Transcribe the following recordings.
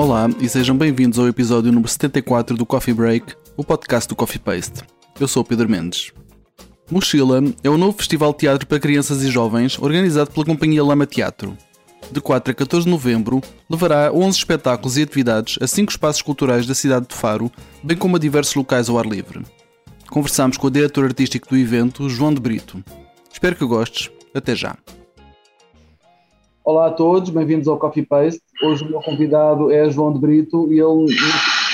Olá e sejam bem-vindos ao episódio número 74 do Coffee Break, o podcast do Coffee Paste. Eu sou o Pedro Mendes. Mochila é o novo festival de teatro para crianças e jovens organizado pela companhia Lama Teatro. De 4 a 14 de novembro, levará 11 espetáculos e atividades a 5 espaços culturais da cidade de Faro, bem como a diversos locais ao ar livre. Conversámos com o diretor artístico do evento, João de Brito. Espero que gostes. Até já. Olá a todos, bem-vindos ao Coffee Paste. Hoje o meu convidado é João de Brito e ele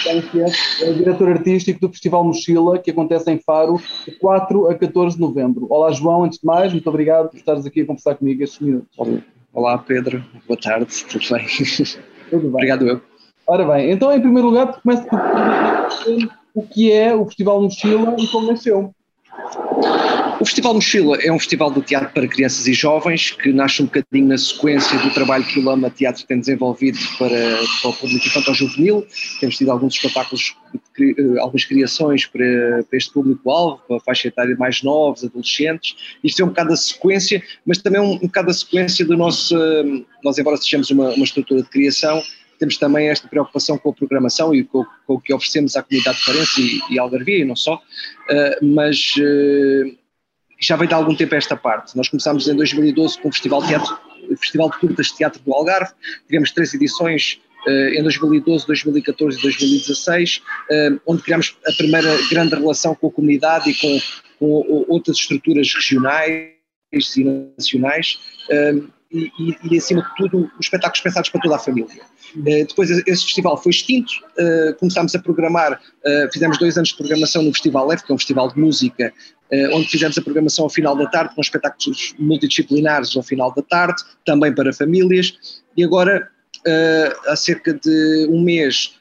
é o diretor artístico do Festival Mochila, que acontece em Faro, de 4 a 14 de novembro. Olá João, antes de mais, muito obrigado por estares aqui a conversar comigo estes minutos. Olá Pedro, boa tarde, tudo bem? Tudo bem. Obrigado eu. Ora bem, então em primeiro lugar começo por o que é o Festival Mochila e como nasceu. O Festival Mochila é um festival de teatro para crianças e jovens que nasce um bocadinho na sequência do trabalho que o Lama Teatro tem desenvolvido para, para o público infantil-juvenil. Temos tido alguns espetáculos, eh, algumas criações para, para este público-alvo, para a faixa etária mais novos, adolescentes. Isto é um bocado a sequência, mas também um, um bocado a sequência do nosso. Eh, nós, embora sejamos uma, uma estrutura de criação, temos também esta preocupação com a programação e com, com o que oferecemos à comunidade de Farense e, e Algarvia, e não só, uh, mas uh, já vem de algum tempo esta parte. Nós começámos em 2012 com o Festival de, Teatro, Festival de Curtas de Teatro do Algarve, tivemos três edições uh, em 2012, 2014 e 2016, onde criámos a primeira grande relação com a comunidade e com, com outras estruturas regionais e nacionais, e, e, e, acima de tudo, os espetáculos pensados para toda a família. Uh, depois esse festival foi extinto, uh, começámos a programar, uh, fizemos dois anos de programação no Festival Leve, que é um festival de música, onde fizemos a programação ao final da tarde, com espetáculos multidisciplinares ao final da tarde, também para famílias, e agora, há cerca de um mês,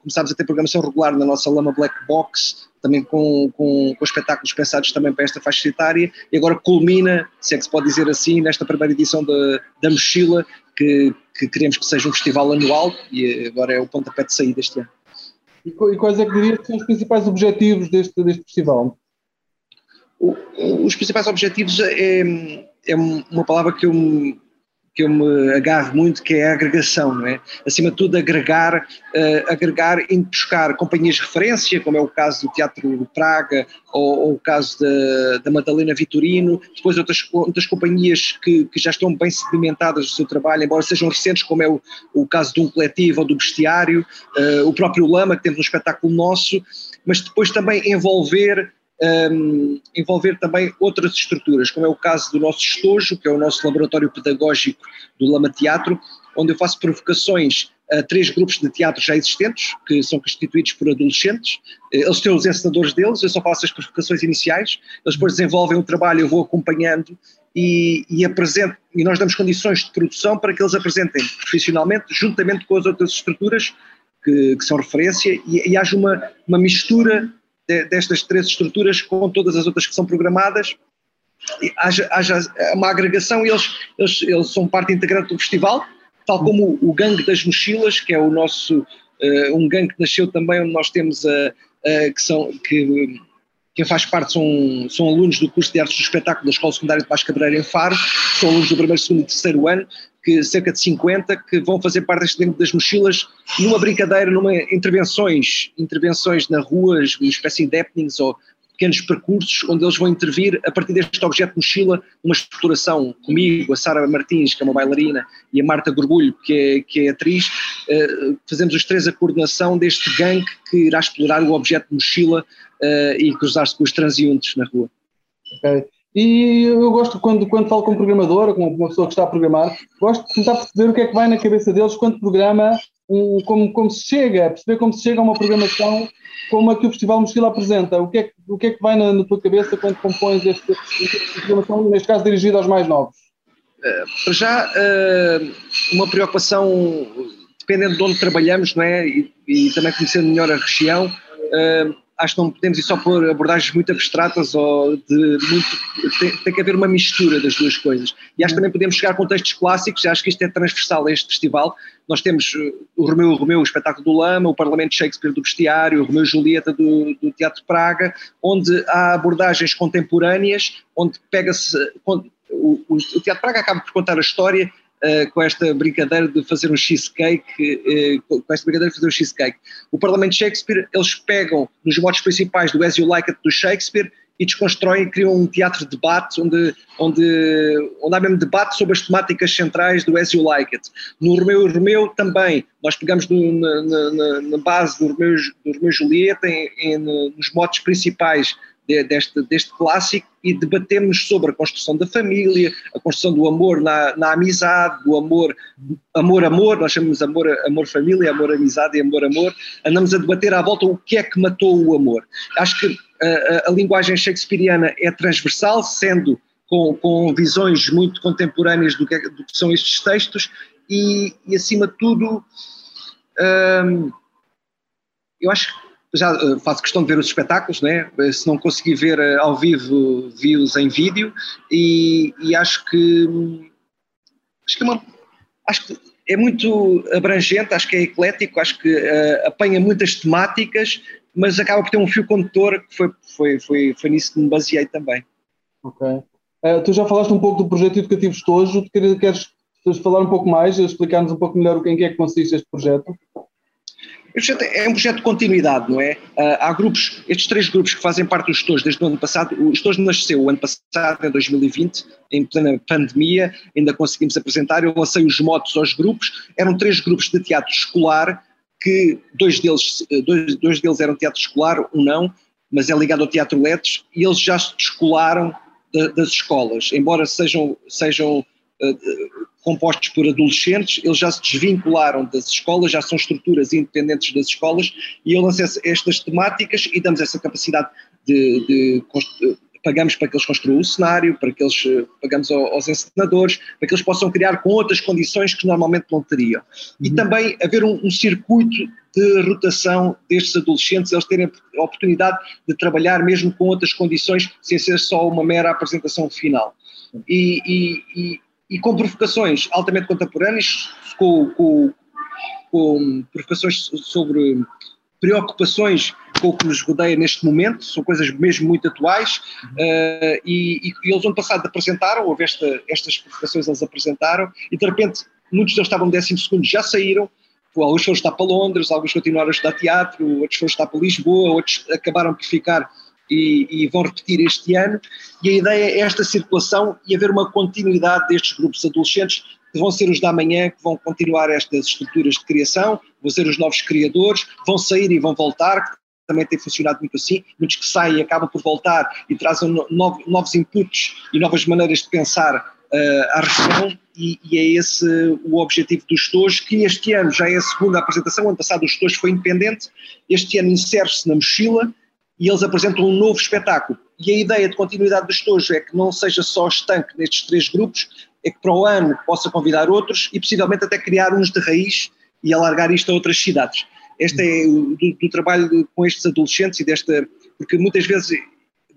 começámos a ter programação regular na nossa Lama Black Box, também com, com, com, espetáculos pensados também para esta faixa etária, e agora culmina, se é que se pode dizer assim, nesta primeira edição da, da Mochila, que, que queremos que seja um festival anual, e agora é o pontapé de saída este ano. E, e quais é que diria que são os principais objetivos deste, deste festival? O, os principais objetivos é, é uma palavra que eu que eu me agarro muito, que é a agregação, não é? Acima de tudo, agregar, uh, agregar e buscar companhias de referência, como é o caso do Teatro de Praga ou, ou o caso da, da Madalena Vitorino, depois outras, outras companhias que, que já estão bem sedimentadas no seu trabalho, embora sejam recentes, como é o, o caso de um coletivo ou do bestiário, uh, o próprio Lama, que temos um espetáculo nosso, mas depois também envolver um, envolver também outras estruturas, como é o caso do nosso estojo, que é o nosso laboratório pedagógico do Lama Teatro, onde eu faço provocações a três grupos de teatro já existentes, que são constituídos por adolescentes. Eles têm os ensinadores deles, eu só faço as provocações iniciais, eles depois desenvolvem o trabalho, eu vou acompanhando e, e apresento, e nós damos condições de produção para que eles apresentem profissionalmente, juntamente com as outras estruturas que, que são referência, e, e haja uma, uma mistura destas três estruturas com todas as outras que são programadas, haja, haja uma agregação e eles, eles, eles são parte integrante do festival, tal como o, o Gangue das Mochilas, que é o nosso, uh, um gangue que nasceu também, onde nós temos, uh, uh, que são, que quem faz parte são, são alunos do curso de Artes do Espetáculo da Escola Secundária de Paz Cabreira em Faro, são alunos do primeiro, segundo e terceiro ano, que cerca de 50 que vão fazer parte deste tempo das mochilas numa brincadeira, numa intervenções, intervenções na ruas, uma espécie de happenings ou pequenos percursos onde eles vão intervir a partir deste objeto mochila, uma exploração comigo, a Sara Martins, que é uma bailarina, e a Marta Gorbulho, que é, que é atriz, uh, fazemos os três a coordenação deste gangue que irá explorar o objeto mochila uh, e cruzar-se com os transeuntes na rua. Ok. E eu gosto, quando, quando falo com um programador, com uma pessoa que está a programar, gosto de tentar perceber o que é que vai na cabeça deles quando programa, um, como, como se chega, perceber como se chega a uma programação como a que o Festival Mochila apresenta. O que é que, o que, é que vai na, na tua cabeça quando compões esta programação, neste caso dirigida aos mais novos? Uh, para já, uh, uma preocupação, dependendo de onde trabalhamos, não é? E, e também conhecendo melhor a região, uh, acho que não podemos ir só por abordagens muito abstratas ou de muito. Tem, tem, que haver uma mistura das duas coisas. E acho que também podemos chegar a contextos clássicos, e acho que isto é transversal a este festival. Nós temos uh, o Romeu o Romeu, o espetáculo do Lama, o Parlamento de Shakespeare do Bestiário, o Romeu e Julieta do, do Teatro de Praga, onde há abordagens contemporâneas, onde pega-se. O, o, o Teatro de Praga acaba por contar a história uh, com esta brincadeira de fazer um cheesecake, uh, com esta brincadeira de fazer um cheesecake. O Parlamento Shakespeare, eles pegam nos modos principais do As You Like It do Shakespeare e desconstroem, criam um teatro de debate onde, onde, onde há mesmo debate sobre as temáticas centrais do As You Like It. No Romeu e Romeu também, nós pegamos na, na, na, base do Romeu, do Romeu e Julieta, em, em, nos motos principais de, deste, deste clássico e debatemos sobre a construção da família, a construção do amor na, na amizade, do amor, amor, amor, nós chamamos amor, amor família, amor amizade e amor, amor, andamos a debater à volta o que é que matou o amor. Acho que a, a, linguagem shakespeariana é transversal, sendo com, com visões muito contemporâneas do que, é, do que são estes textos e, e acima de tudo, hum, eu acho que já uh, faço questão de ver os espetáculos, né? Eh, se não consegui ver uh, ao vivo, vi-os em vídeo e, e acho que acho que, é uma, acho que é muito abrangente, acho que é eclético, acho que uh, apanha muitas temáticas, mas acaba por ter um fio condutor que foi, foi, foi, foi nisso que me baseei também. Ok. tu já falaste um pouco do projeto educativo Estojo, queres falar um pouco mais, explicar-nos um pouco melhor o que, em que é que consiste este projeto? É um projeto de continuidade, não é? Ah, há grupos, estes três grupos que fazem parte dos gestores desde o ano passado, o gestores nasceu o ano passado, em 2020, em plena pandemia, ainda conseguimos apresentar, eu lancei os motos aos grupos, eram três grupos de teatro escolar, que dois deles, dois, dois deles eram teatro escolar, um não, mas é ligado ao Teatro Letes, e eles já se descolaram das escolas, embora sejam, sejam eh, compostos por adolescentes, eles já se desvincularam das escolas, já são estruturas independentes das escolas, e eu lancei estas temáticas e damos essa capacidade de, de pagamos para que eles construam o cenário, para que eles eh, pagamos aos encenadores, para que eles possam criar com outras condições que normalmente não teriam. E uhum. também haver um, um, circuito de rotação destes adolescentes, eles terem a oportunidade de trabalhar mesmo com outras condições, sem ser só uma mera apresentação final. E, e, e com provocações altamente contemporâneas, com, com, com provocações sobre preocupações com o que nos rodeia neste momento, são coisas mesmo muito atuais, uh, e, e, eles ano passado apresentaram, houve esta, estas provocações eles apresentaram, e de repente muitos deles estavam no 12 segundo, já saíram, alguns foram estar para Londres, alguns continuaram a estudar teatro, outros foram estar para Lisboa, outros acabaram por ficar e, e, vão repetir este ano. E a ideia é esta circulação e haver uma continuidade destes grupos adolescentes que vão ser os da manhã, que vão continuar estas estruturas de criação, vão ser os novos criadores, vão sair e vão voltar, que também tem funcionado muito assim, muitos que saem acabam por voltar e trazem novos inputs e novas maneiras de pensar uh, à região. E, e, é esse o objetivo dos gestores, que este ano já é a segunda apresentação, ano passado os gestores foi independente, este ano insere-se na mochila, e eles apresentam um novo espetáculo. E a ideia de continuidade do estojo é que não seja só estanque nestes três grupos, é que para o ano possa convidar outros e possivelmente até criar uns de raiz e alargar isto a outras cidades. Este é o do, do trabalho com estes adolescentes e desta, porque muitas vezes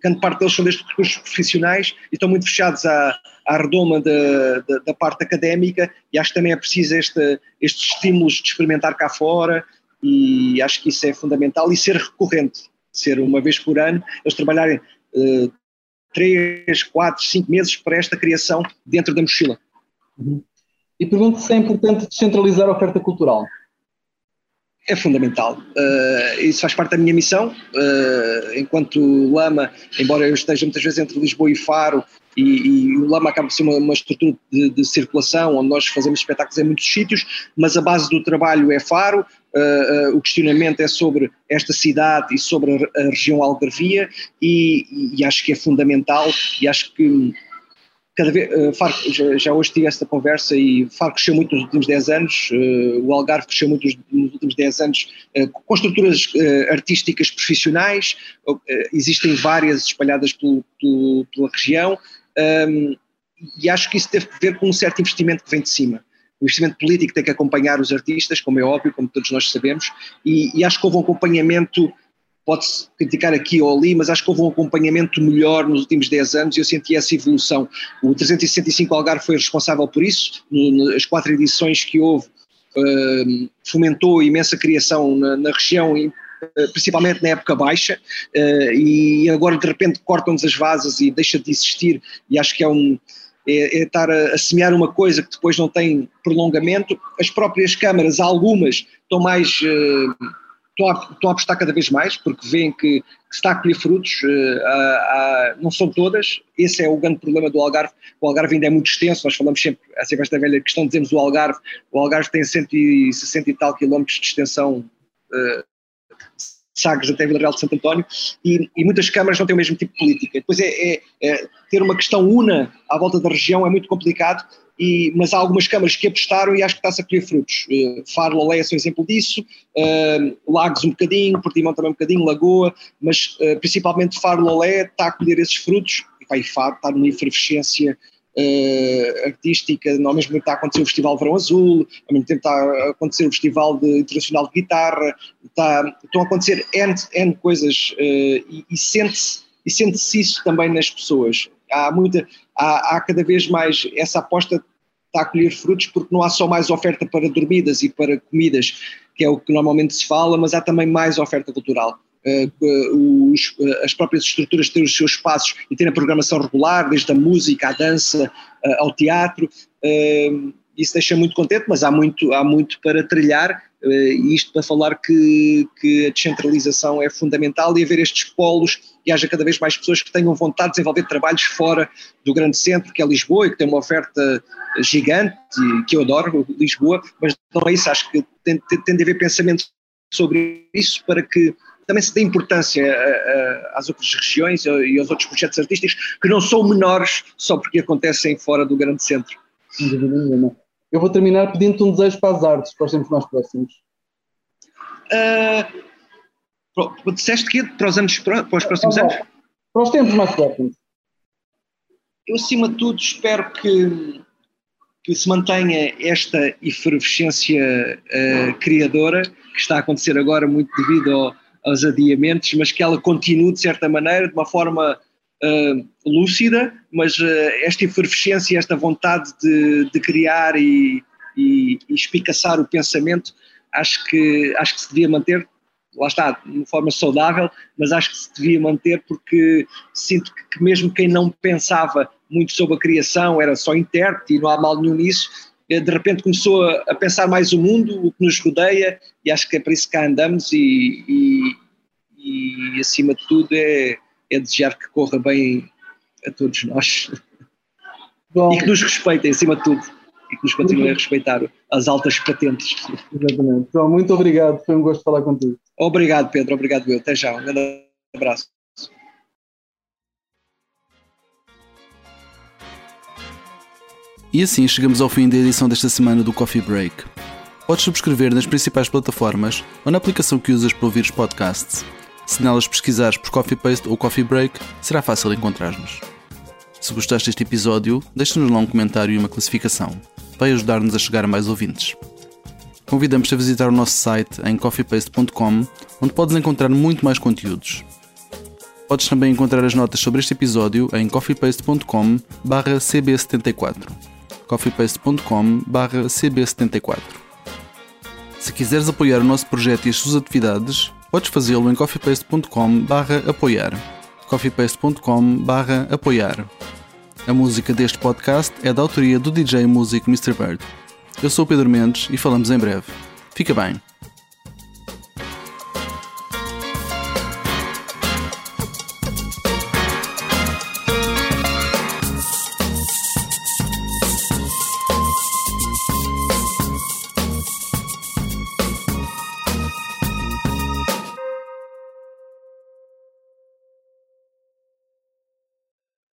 grande parte deles são destes recursos profissionais e estão muito fechados à, à redoma da, da, parte académica e acho que também é preciso este, estes estímulos de experimentar cá fora e acho que isso é fundamental e ser recorrente ser uma vez por ano, eles trabalharem uh, três, quatro, cinco meses para esta criação dentro da mochila. Uhum. E pergunto se é importante descentralizar a oferta cultural. É fundamental. Uh, isso faz parte da minha missão. Uh, enquanto Lama, embora eu esteja muitas vezes entre Lisboa e Faro, e, e, o Lama acaba por ser uma, uma estrutura de, de, circulação onde nós fazemos espetáculos em muitos sítios, mas a base do trabalho é Faro, uh, o questionamento é sobre esta cidade e sobre a, a região Algarvia e, e, acho que é fundamental e acho que cada vez, uh, Faro, já, já, hoje tive esta conversa e Faro cresceu muito nos últimos 10 anos, o Algarve cresceu muito nos últimos 10 anos com estruturas artísticas profissionais, existem várias espalhadas pelo, pelo, pela região, um, e acho que isso teve a ver com um certo investimento que vem de cima. O investimento político tem que acompanhar os artistas, como é óbvio, como todos nós sabemos, e, e acho que houve um acompanhamento, pode-se criticar aqui ou ali, mas acho que houve um acompanhamento melhor nos últimos 10 anos e eu senti essa evolução. O 365 Algarve foi responsável por isso, nas quatro edições que houve, uh, fomentou imensa criação na, na região eh, principalmente na época baixa, eh, e agora de repente cortam-nos as vasas e deixa de existir, e acho que é um, é, é estar a, a, semear uma coisa que depois não tem prolongamento. As próprias câmaras, algumas, estão mais. Uh, estão, a, apostar cada vez mais, porque veem que, que está a colher frutos, uh, não são todas. Esse é o grande problema do Algarve. O Algarve ainda é muito extenso, nós falamos sempre, é sempre esta velha questão, dizemos o Algarve. O Algarve tem 160 e tal quilómetros de extensão. Uh, Sagres até Vila Real de Santo António, e, e, muitas câmaras não têm o mesmo tipo de política. Depois é, é, é, ter uma questão una à volta da região é muito complicado, e, mas há algumas câmaras que apostaram e acho que está-se a colher frutos. Uh, Faro, Lolé é um exemplo disso, uh, Lagos um bocadinho, Portimão também um bocadinho, Lagoa, mas uh, principalmente Faro, Lolé está a colher esses frutos, e vai Faro está numa efervescência uh, artística, ao mesmo tempo está a acontecer o Festival Verão Azul, ao mesmo tempo está a acontecer o Festival de, Internacional de Guitarra, está, estão a acontecer N, N coisas uh, e, e sente-se e sente-se isso também nas pessoas. Há, muita, há, há cada vez mais essa aposta está a colher frutos porque não há só mais oferta para dormidas e para comidas, que é o que normalmente se fala, mas há também mais oferta cultural. Eh, os, eh, as próprias estruturas terem os seus espaços e terem a programação regular, desde a música, à dança, eh, ao teatro. Isso deixa muito contente, mas há muito, há muito para trilhar, e isto para falar que, que a descentralização é fundamental e haver estes polos e haja cada vez mais pessoas que tenham vontade de desenvolver trabalhos fora do grande centro, que é Lisboa, e que tem uma oferta gigante, que eu adoro, Lisboa, mas não é isso, acho que tem, tem, de haver pensamento sobre isso para que também se dê importância às outras regiões e aos outros projetos artísticos que não são menores só porque acontecem fora do grande centro. Eu vou terminar pedindo-te um desejo para as artes, para os tempos mais próximos. Uh, disseste que para os, anos, para os próximos anos? Para os tempos mais próximos. Eu, acima de tudo, espero que, que se mantenha esta efervescência uh, criadora que está a acontecer agora muito devido ao, aos adiamentos, mas que ela continue de certa maneira, de uma forma uh, lúcida, mas uh, esta efervescência, esta vontade de, de criar e, e, e espicaçar o pensamento, acho que, acho que se devia manter, lá está, de uma forma saudável, mas acho que se devia manter porque sinto que, que mesmo quem não pensava muito sobre a criação, era só intérprete e não há mal nenhum nisso, eh, de repente começou a, pensar mais o mundo, o que nos rodeia, e acho que é para isso que cá andamos e, e, e acima de tudo é, é, desejar que corra bem a todos nós Bom. e que nos respeitem acima de tudo e que nos continuem a respeitar as altas patentes. Exatamente. João, muito obrigado, foi um gosto falar contigo. Obrigado Pedro, obrigado eu, até já, um grande abraço. E assim chegamos ao fim da edição desta semana do Coffee Break. Podes subscrever nas principais plataformas ou na aplicação que usas para ouvir os podcasts. Se nelas pesquisares por Coffee Paste ou Coffee Break, será fácil encontrar-nos. Se gostaste deste episódio, deixa-nos lá um comentário e uma classificação. Vai ajudar-nos a chegar a mais ouvintes. Convidamos-te a visitar o nosso site em coffeepaste.com, onde podes encontrar muito mais conteúdos. Podes também encontrar as notas sobre este episódio em coffeepaste.com/cb74 coffeepaste.com/cb74. Se quiseres apoiar o nosso projeto e as suas atividades, podes fazê-lo em coffeepaste.com/apoiar. coffeepaste.com/apoiar. A música deste podcast é da autoria do DJ músico Mr. Bird. Eu sou o Pedro Mendes e falamos em breve. Fica bem.